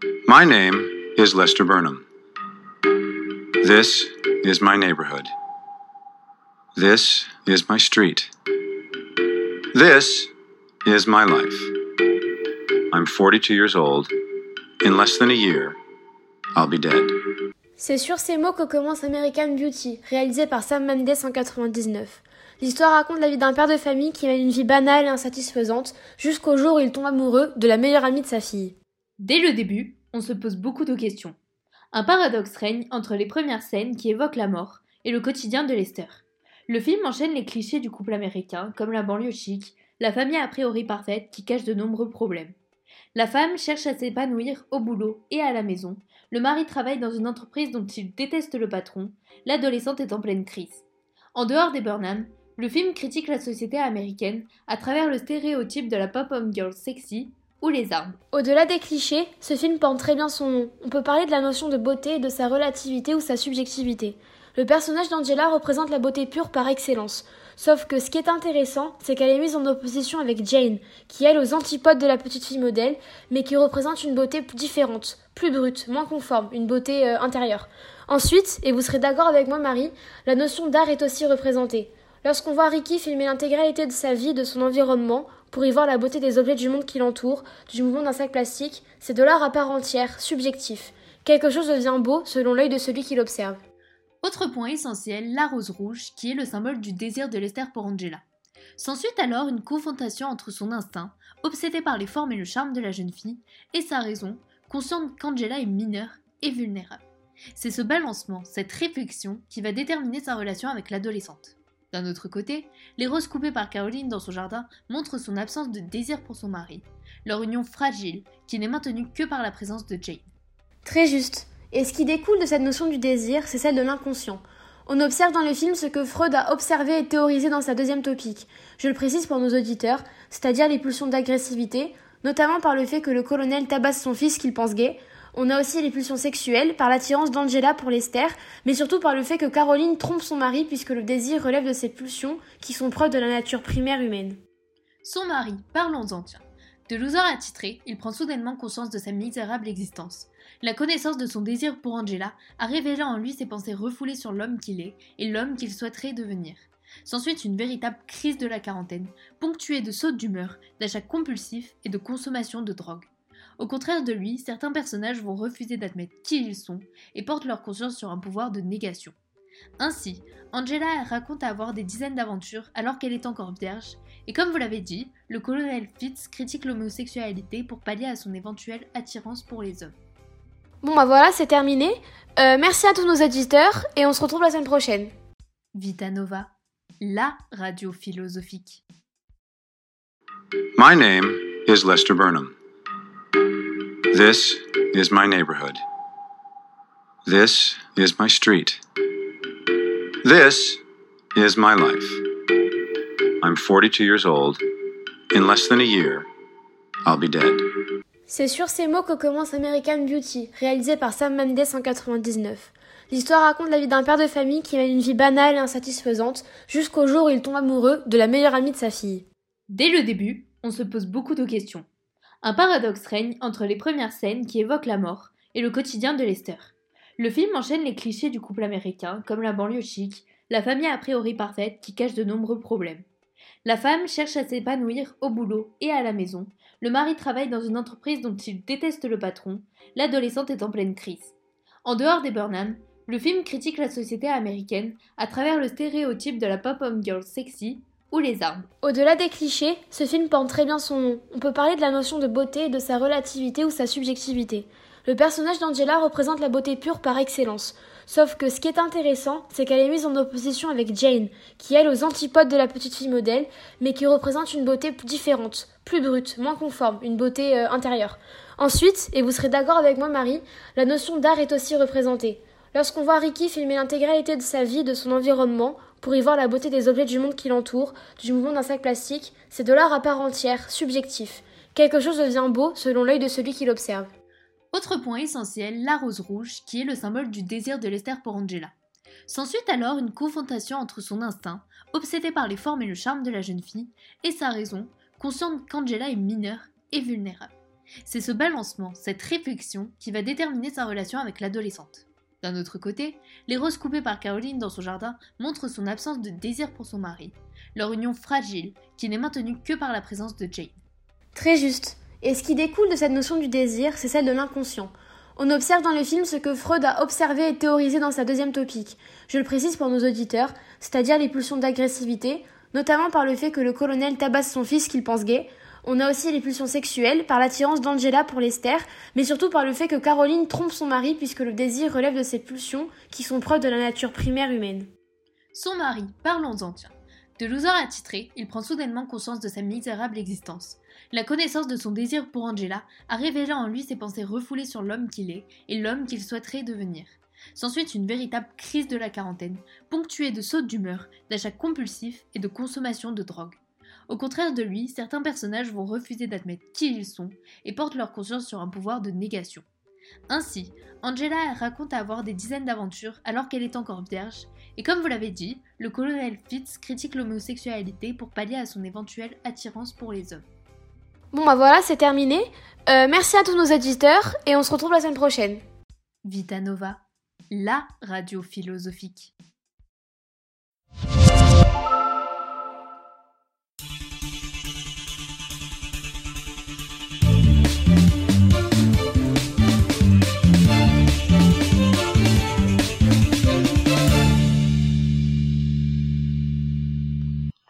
My name is Lester Burnham. This is my neighborhood. This is my street. This is my life. I'm 42 years old. In less than a year, I'll be dead. C'est sur ces mots que commence American Beauty, réalisé par Sam Mendes en 99. L'histoire raconte la vie d'un père de famille qui mène une vie banale et insatisfaisante jusqu'au jour où il tombe amoureux de la meilleure amie de sa fille. Dès le début, on se pose beaucoup de questions. Un paradoxe règne entre les premières scènes qui évoquent la mort et le quotidien de Lester. Le film enchaîne les clichés du couple américain, comme la banlieue chic, la famille a priori parfaite qui cache de nombreux problèmes. La femme cherche à s'épanouir au boulot et à la maison. Le mari travaille dans une entreprise dont il déteste le patron. L'adolescente est en pleine crise. En dehors des Burnham, le film critique la société américaine à travers le stéréotype de la pop-up girl sexy ou les armes. Au-delà des clichés, ce film porte très bien son nom. On peut parler de la notion de beauté de sa relativité ou sa subjectivité. Le personnage d'Angela représente la beauté pure par excellence. Sauf que ce qui est intéressant, c'est qu'elle est mise en opposition avec Jane, qui est aux antipodes de la petite fille modèle, mais qui représente une beauté différente, plus brute, moins conforme, une beauté euh, intérieure. Ensuite, et vous serez d'accord avec moi Marie, la notion d'art est aussi représentée. Lorsqu'on voit Ricky filmer l'intégralité de sa vie, de son environnement, pour y voir la beauté des objets du monde qui l'entoure, du mouvement d'un sac plastique, c'est de l'art à part entière, subjectif. Quelque chose devient beau selon l'œil de celui qui l'observe. Autre point essentiel, la rose rouge, qui est le symbole du désir de Lester pour Angela. S'ensuit alors une confrontation entre son instinct, obsédé par les formes et le charme de la jeune fille, et sa raison, consciente qu'Angela est mineure et vulnérable. C'est ce balancement, cette réflexion, qui va déterminer sa relation avec l'adolescente. D'un autre côté, les roses coupées par Caroline dans son jardin montrent son absence de désir pour son mari, leur union fragile qui n'est maintenue que par la présence de Jane. Très juste. Et ce qui découle de cette notion du désir, c'est celle de l'inconscient. On observe dans le film ce que Freud a observé et théorisé dans sa deuxième topique. Je le précise pour nos auditeurs, c'est-à-dire les pulsions d'agressivité, notamment par le fait que le colonel tabasse son fils qu'il pense gay, on a aussi les pulsions sexuelles, par l'attirance d'Angela pour Lester, mais surtout par le fait que Caroline trompe son mari puisque le désir relève de ces pulsions qui sont preuves de la nature primaire humaine. Son mari, parlons-en tiens. De loser attitré, il prend soudainement conscience de sa misérable existence. La connaissance de son désir pour Angela a révélé en lui ses pensées refoulées sur l'homme qu'il est et l'homme qu'il souhaiterait devenir. S'ensuit une véritable crise de la quarantaine, ponctuée de sautes d'humeur, d'achats compulsifs et de consommation de drogue. Au contraire de lui, certains personnages vont refuser d'admettre qui ils sont et portent leur conscience sur un pouvoir de négation. Ainsi, Angela raconte avoir des dizaines d'aventures alors qu'elle est encore vierge, et comme vous l'avez dit, le colonel Fitz critique l'homosexualité pour pallier à son éventuelle attirance pour les hommes. Bon bah voilà, c'est terminé. Euh, merci à tous nos auditeurs et on se retrouve la semaine prochaine. Vita Nova, la radio philosophique. My name is Lester Burnham. This is my neighborhood. This is my street. This is my life. I'm 42 years old. In less than a year, I'll be dead. C'est sur ces mots que commence American Beauty, réalisé par Sam Mendes en 99. L'histoire raconte la vie d'un père de famille qui mène une vie banale et insatisfaisante jusqu'au jour où il tombe amoureux de la meilleure amie de sa fille. Dès le début, on se pose beaucoup de questions. Un paradoxe règne entre les premières scènes qui évoquent la mort et le quotidien de Lester. Le film enchaîne les clichés du couple américain, comme la banlieue chic, la famille a priori parfaite qui cache de nombreux problèmes. La femme cherche à s'épanouir au boulot et à la maison. Le mari travaille dans une entreprise dont il déteste le patron. L'adolescente est en pleine crise. En dehors des Burnham, le film critique la société américaine à travers le stéréotype de la pop-up girl sexy ou les armes. Au-delà des clichés, ce film porte très bien son nom. On peut parler de la notion de beauté de sa relativité ou sa subjectivité. Le personnage d'Angela représente la beauté pure par excellence. Sauf que ce qui est intéressant, c'est qu'elle est mise en opposition avec Jane, qui est aux antipodes de la petite fille modèle, mais qui représente une beauté différente, plus brute, moins conforme, une beauté euh, intérieure. Ensuite, et vous serez d'accord avec moi Marie, la notion d'art est aussi représentée. Lorsqu'on voit Ricky filmer l'intégralité de sa vie, de son environnement, pour y voir la beauté des objets du monde qui l'entoure, du mouvement d'un sac plastique, c'est de l'art à part entière, subjectif. Quelque chose devient beau selon l'œil de celui qui l'observe. Autre point essentiel, la rose rouge, qui est le symbole du désir de Lester pour Angela. S'ensuit alors une confrontation entre son instinct, obsédé par les formes et le charme de la jeune fille, et sa raison, consciente qu'Angela est mineure et vulnérable. C'est ce balancement, cette réflexion qui va déterminer sa relation avec l'adolescente. D'un autre côté, les roses coupées par Caroline dans son jardin montrent son absence de désir pour son mari, leur union fragile qui n'est maintenue que par la présence de Jane. Très juste. Et ce qui découle de cette notion du désir, c'est celle de l'inconscient. On observe dans le film ce que Freud a observé et théorisé dans sa deuxième topique. Je le précise pour nos auditeurs, c'est-à-dire les pulsions d'agressivité, notamment par le fait que le colonel tabasse son fils qu'il pense gay, on a aussi les pulsions sexuelles, par l'attirance d'Angela pour Lester, mais surtout par le fait que Caroline trompe son mari puisque le désir relève de ces pulsions qui sont preuves de la nature primaire humaine. Son mari, parlons-en. De loser attitré, il prend soudainement conscience de sa misérable existence. La connaissance de son désir pour Angela a révélé en lui ses pensées refoulées sur l'homme qu'il est et l'homme qu'il souhaiterait devenir. S'ensuit une véritable crise de la quarantaine, ponctuée de sautes d'humeur, d'achats compulsifs et de consommation de drogue. Au contraire de lui, certains personnages vont refuser d'admettre qui ils sont et portent leur conscience sur un pouvoir de négation. Ainsi, Angela raconte avoir des dizaines d'aventures alors qu'elle est encore vierge, et comme vous l'avez dit, le colonel Fitz critique l'homosexualité pour pallier à son éventuelle attirance pour les hommes. Bon bah voilà, c'est terminé. Euh, merci à tous nos éditeurs et on se retrouve la semaine prochaine. Vita Nova, la radio philosophique.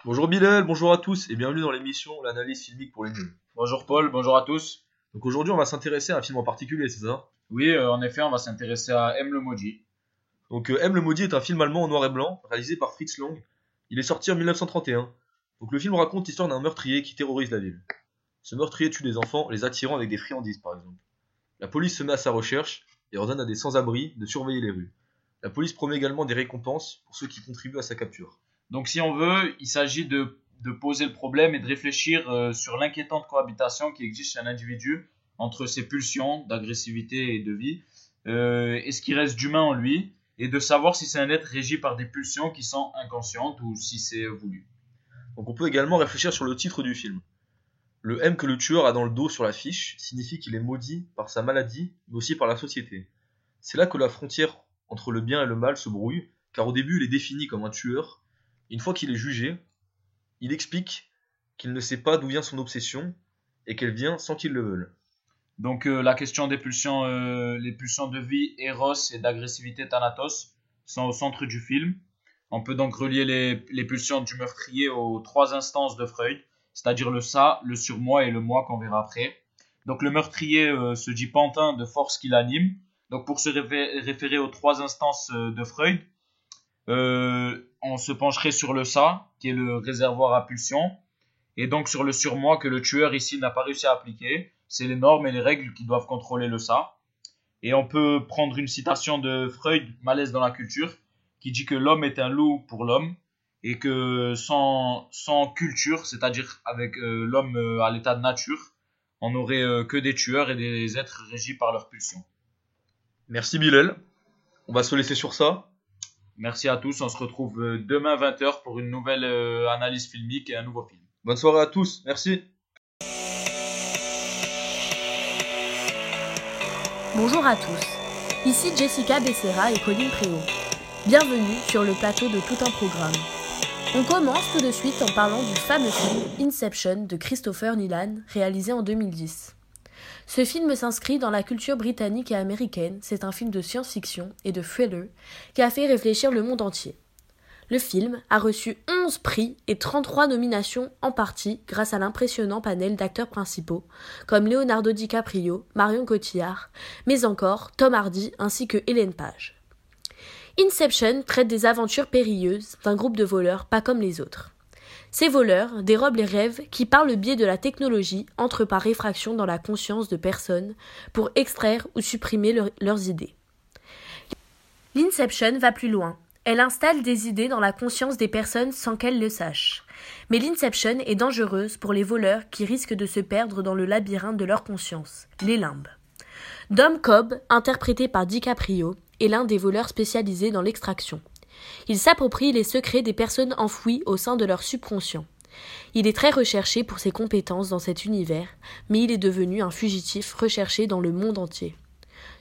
Bonjour Bilal, bonjour à tous et bienvenue dans l'émission L'analyse filmique pour les nuls. Bonjour Paul, bonjour à tous. Donc aujourd'hui on va s'intéresser à un film en particulier, c'est ça? Oui, euh, en effet, on va s'intéresser à M le maudit. Donc euh, M le maudit est un film allemand en noir et blanc réalisé par Fritz Lang. Il est sorti en 1931. Donc le film raconte l'histoire d'un meurtrier qui terrorise la ville. Ce meurtrier tue des enfants, les attirant avec des friandises par exemple. La police se met à sa recherche et ordonne à des sans-abri de surveiller les rues. La police promet également des récompenses pour ceux qui contribuent à sa capture. Donc si on veut, il s'agit de, poser le problème et de réfléchir euh, sur l'inquiétante cohabitation qui existe chez un individu entre ses pulsions d'agressivité et de vie euh, et ce qui reste d'humain en lui et de savoir si c'est un être régi par des pulsions qui sont inconscientes ou si c'est voulu. Donc on peut également réfléchir sur le titre du film. Le M que le tueur a dans le dos sur l'affiche signifie qu'il est maudit par sa maladie, mais aussi par la société. C'est là que la frontière entre le bien et le mal se brouille, car au début il est défini comme un tueur, une fois qu'il est jugé, il explique qu'il ne sait pas d'où vient son obsession et qu'elle vient sans qu'il le veuille. Donc euh, la question des pulsions, euh, les pulsions de vie, Eros et d'agressivité Thanatos sont au centre du film. On peut donc relier les, pulsions du meurtrier aux trois instances de Freud, c'est-à-dire le ça, le surmoi et le moi qu'on verra après. Donc le meurtrier euh, se dit pantin de force qui l'anime. Donc pour se réfé- référer aux trois instances de Freud, euh, on se pencherait sur le ça, qui est le réservoir à pulsion, et donc sur le surmoi que le tueur ici n'a pas réussi à appliquer. C'est les normes et les règles qui doivent contrôler le ça. Et on peut prendre une citation de Freud, Malaise dans la culture, qui dit que l'homme est un loup pour l'homme, et que sans, culture, c'est-à-dire avec euh, l'homme euh, à l'état de nature, on n'aurait que des tueurs et des êtres régis par leurs pulsions. Merci Bilal. On va se laisser sur ça. Merci à tous, on se retrouve euh, demain 20h pour une nouvelle euh, analyse filmique et un nouveau film. Bonne soirée à tous. Merci. Bonjour à tous, ici Jessica Becerra et Colline Préau. Bienvenue sur le plateau de tout un programme. On commence tout de suite en parlant du fameux film Inception de Christopher Nolan, réalisé en 2010. Ce film s'inscrit dans la culture britannique et américaine, c'est un film de science-fiction et de thriller qui a fait réfléchir le monde entier. Le film a reçu 11 prix et 33 nominations en partie grâce à l'impressionnant panel d'acteurs principaux comme Leonardo DiCaprio, Marion Cotillard, mais encore Tom Hardy ainsi que Hélène Page. Inception traite des aventures périlleuses d'un groupe de voleurs pas comme les autres. Ces voleurs dérobent les rêves qui, par le biais de la technologie, entrent par effraction dans la conscience de personnes pour extraire ou supprimer leur- leurs idées. L'Inception va plus loin. Elle installe des idées dans la conscience des personnes sans qu'elles le sachent. Mais l'Inception est dangereuse pour les voleurs qui risquent de se perdre dans le labyrinthe de leur conscience, les limbes. Dom Cobb, interprété par DiCaprio, est l'un des voleurs spécialisés dans l'extraction. Il s'approprie les secrets des personnes enfouies au sein de leur subconscient. Il est très recherché pour ses compétences dans cet univers, mais il est devenu un fugitif recherché dans le monde entier.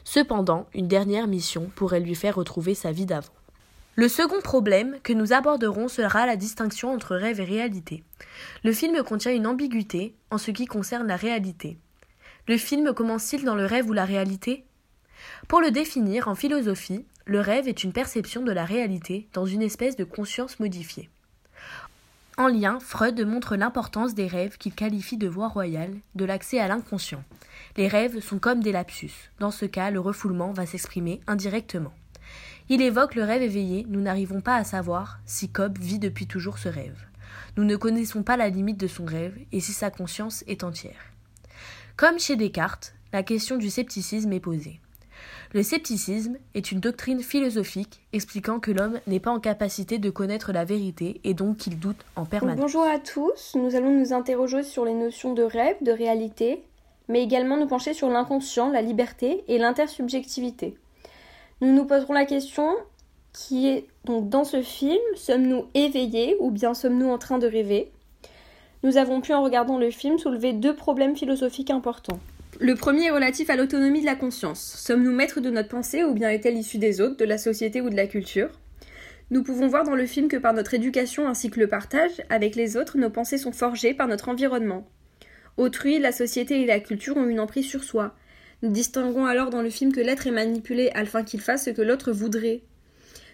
Cependant, une dernière mission pourrait lui faire retrouver sa vie d'avant. Le second problème que nous aborderons sera la distinction entre rêve et réalité. Le film contient une ambiguïté en ce qui concerne la réalité. Le film commence-t-il dans le rêve ou la réalité? Pour le définir en philosophie, le rêve est une perception de la réalité dans une espèce de conscience modifiée. En lien, Freud montre l'importance des rêves qu'il qualifie de voie royale, de l'accès à l'inconscient. Les rêves sont comme des lapsus. Dans ce cas, le refoulement va s'exprimer indirectement. Il évoque le rêve éveillé, nous n'arrivons pas à savoir si Cobb vit depuis toujours ce rêve. Nous ne connaissons pas la limite de son rêve et si sa conscience est entière. Comme chez Descartes, la question du scepticisme est posée. Le scepticisme est une doctrine philosophique expliquant que l'homme n'est pas en capacité de connaître la vérité et donc qu'il doute en permanence. Bonjour à tous, nous allons nous interroger sur les notions de rêve, de réalité, mais également nous pencher sur l'inconscient, la liberté et l'intersubjectivité. Nous nous poserons la question qui est donc dans ce film, sommes-nous éveillés ou bien sommes-nous en train de rêver? Nous avons pu en regardant le film soulever deux problèmes philosophiques importants. Le premier est relatif à l'autonomie de la conscience. Sommes-nous maîtres de notre pensée ou bien est-elle issue des autres, de la société ou de la culture? Nous pouvons voir dans le film que par notre éducation ainsi que le partage avec les autres, nos pensées sont forgées par notre environnement. Autrui, la société et la culture ont une emprise sur soi. Nous distinguons alors dans le film que l'être est manipulé afin qu'il fasse ce que l'autre voudrait.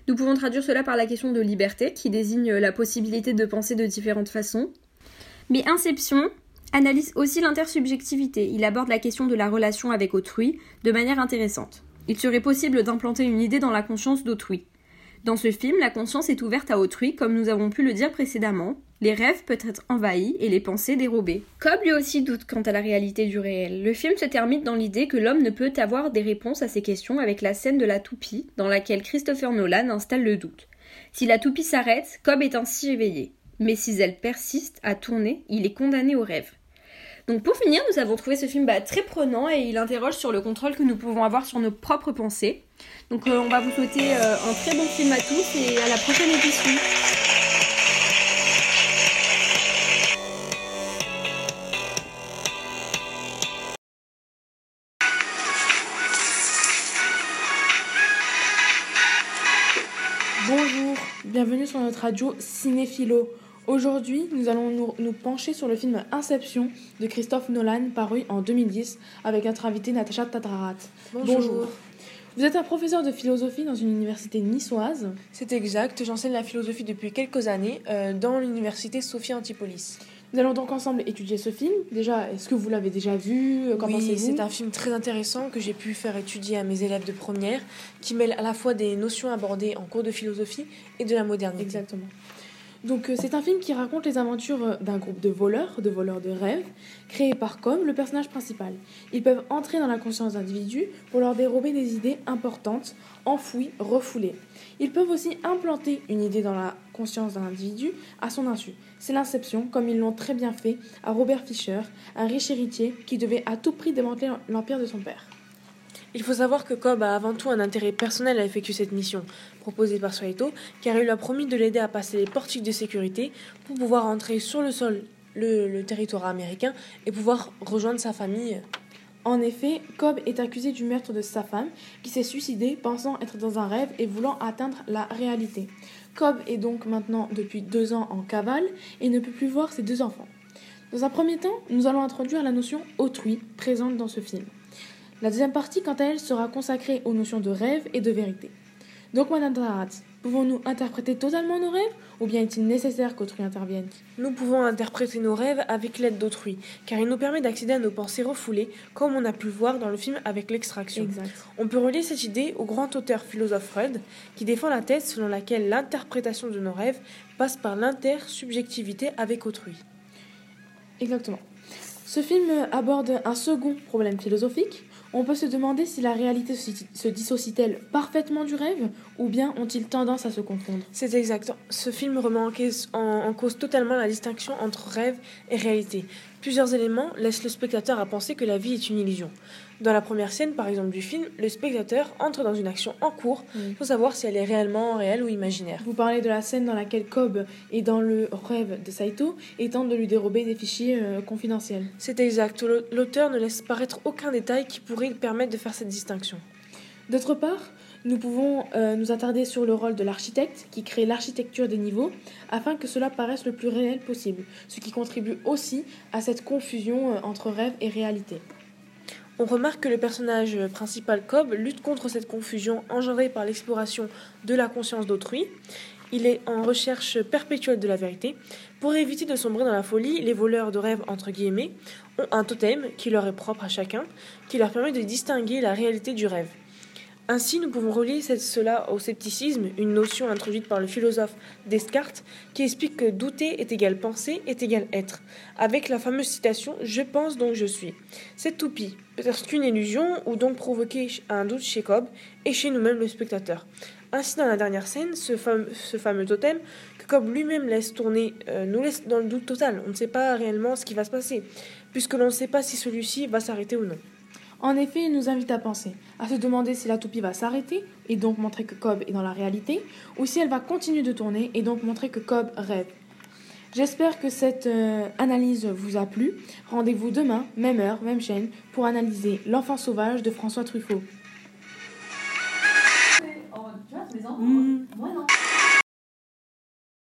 Nous pouvons traduire cela par la question de liberté, qui désigne la possibilité de penser de différentes façons. Mais Inception analyse aussi l'intersubjectivité. Il aborde la question de la relation avec autrui de manière intéressante. Il serait possible d'implanter une idée dans la conscience d'autrui. Dans ce film, la conscience est ouverte à autrui, comme nous avons pu le dire précédemment. Les rêves peuvent être envahis et les pensées dérobées. Cobb lui aussi doute quant à la réalité du réel. Le film se termine dans l'idée que l'homme ne peut avoir des réponses à ces questions avec la scène de la toupie, dans laquelle Christopher Nolan installe le doute. Si la toupie s'arrête, Cobb est ainsi éveillé. Mais si elle persiste à tourner, il est condamné au rêve. Donc pour finir, nous avons trouvé ce film bah, très prenant et il interroge sur le contrôle que nous pouvons avoir sur nos propres pensées. Donc euh, on va vous souhaiter euh, un très bon film à tous et à la prochaine édition. Bonjour, bienvenue sur notre radio Cinéphilo. Aujourd'hui, nous allons nous, nous pencher sur le film Inception de Christophe Nolan, paru en 2010, avec notre invitée Natacha Tatrarat. Bonjour. Vous êtes un professeur de philosophie dans une université niçoise. C'est exact, j'enseigne la philosophie depuis quelques années euh, dans l'université Sophie Antipolis. Nous allons donc ensemble étudier ce film. Déjà, est-ce que vous l'avez déjà vu? Qu'en oui, c'est un film très intéressant que j'ai pu faire étudier à mes élèves de première, qui mêle à la fois des notions abordées en cours de philosophie et de la modernité. Exactement. Donc euh, c'est un film qui raconte les aventures euh, d'un groupe de voleurs, de voleurs de rêves, créés par Com, le personnage principal. Ils peuvent entrer dans la conscience d'individus pour leur dérober des idées importantes, enfouies, refoulées. Ils peuvent aussi implanter une idée dans la conscience d'un individu à son insu. C'est l'inception, comme ils l'ont très bien fait à Robert Fisher, un riche héritier qui devait à tout prix démanteler l'empire de son père. Il faut savoir que Cobb a avant tout un intérêt personnel à effectuer cette mission, proposée par Saito, car il lui a promis de l'aider à passer les portiques de sécurité pour pouvoir entrer sur le sol, le, le territoire américain, et pouvoir rejoindre sa famille. En effet, Cobb est accusé du meurtre de sa femme, qui s'est suicidée pensant être dans un rêve et voulant atteindre la réalité. Cobb est donc maintenant depuis deux ans en cavale et ne peut plus voir ses deux enfants. Dans un premier temps, nous allons introduire la notion autrui présente dans ce film. La deuxième partie, quant à elle, sera consacrée aux notions de rêve et de vérité. Donc, Madame Darat, pouvons-nous interpréter totalement nos rêves ou bien est-il nécessaire qu'autrui intervienne? Nous pouvons interpréter nos rêves avec l'aide d'autrui, car il nous permet d'accéder à nos pensées refoulées, comme on a pu le voir dans le film avec l'extraction. On peut relier cette idée au grand auteur philosophe Freud, qui défend la thèse selon laquelle l'interprétation de nos rêves passe par l'intersubjectivité avec autrui. Exactement. Ce film aborde un second problème philosophique. On peut se demander si la réalité se dissocie-t-elle parfaitement du rêve ou bien ont-ils tendance à se confondre? C'est exact. Ce film remet en cause totalement la distinction entre rêve et réalité. Plusieurs éléments laissent le spectateur à penser que la vie est une illusion. Dans la première scène, par exemple, du film, le spectateur entre dans une action en cours Oui. sans savoir si elle est réellement réelle ou imaginaire. Vous parlez de la scène dans laquelle Cobb est dans le rêve de Saito et tente de lui dérober des fichiers euh, confidentiels. C'est exact, L'au- l'auteur ne laisse paraître aucun détail qui pourrait permettre de faire cette distinction. D'autre part, nous pouvons euh, nous attarder sur le rôle de l'architecte qui crée l'architecture des niveaux afin que cela paraisse le plus réel possible, ce qui contribue aussi à cette confusion euh, entre rêve et réalité. On remarque que le personnage principal Cobb lutte contre cette confusion engendrée par l'exploration de la conscience d'autrui. Il est en recherche perpétuelle de la vérité. Pour éviter de sombrer dans la folie, les voleurs de rêves entre guillemets ont un totem qui leur est propre à chacun, qui leur permet de distinguer la réalité du rêve. Ainsi, nous pouvons relier cela au scepticisme, une notion introduite par le philosophe Descartes, qui explique que douter est égal penser est égal être, avec la fameuse citation Je pense donc je suis. Cette toupie peut être qu'une illusion ou donc provoquer un doute chez Cobb et chez nous-mêmes le spectateur. Ainsi, dans la dernière scène, ce fameux, ce fameux totem que Cobb lui-même laisse tourner euh, nous laisse dans le doute total. On ne sait pas réellement ce qui va se passer, puisque l'on ne sait pas si celui-ci va s'arrêter ou non. En effet, il nous invite à penser, à se demander si la toupie va s'arrêter et donc montrer que Cobb est dans la réalité, ou si elle va continuer de tourner et donc montrer que Cobb rêve. J'espère que cette euh, analyse vous a plu. Rendez-vous demain, même heure, même chaîne, pour analyser L'enfant sauvage de François Truffaut.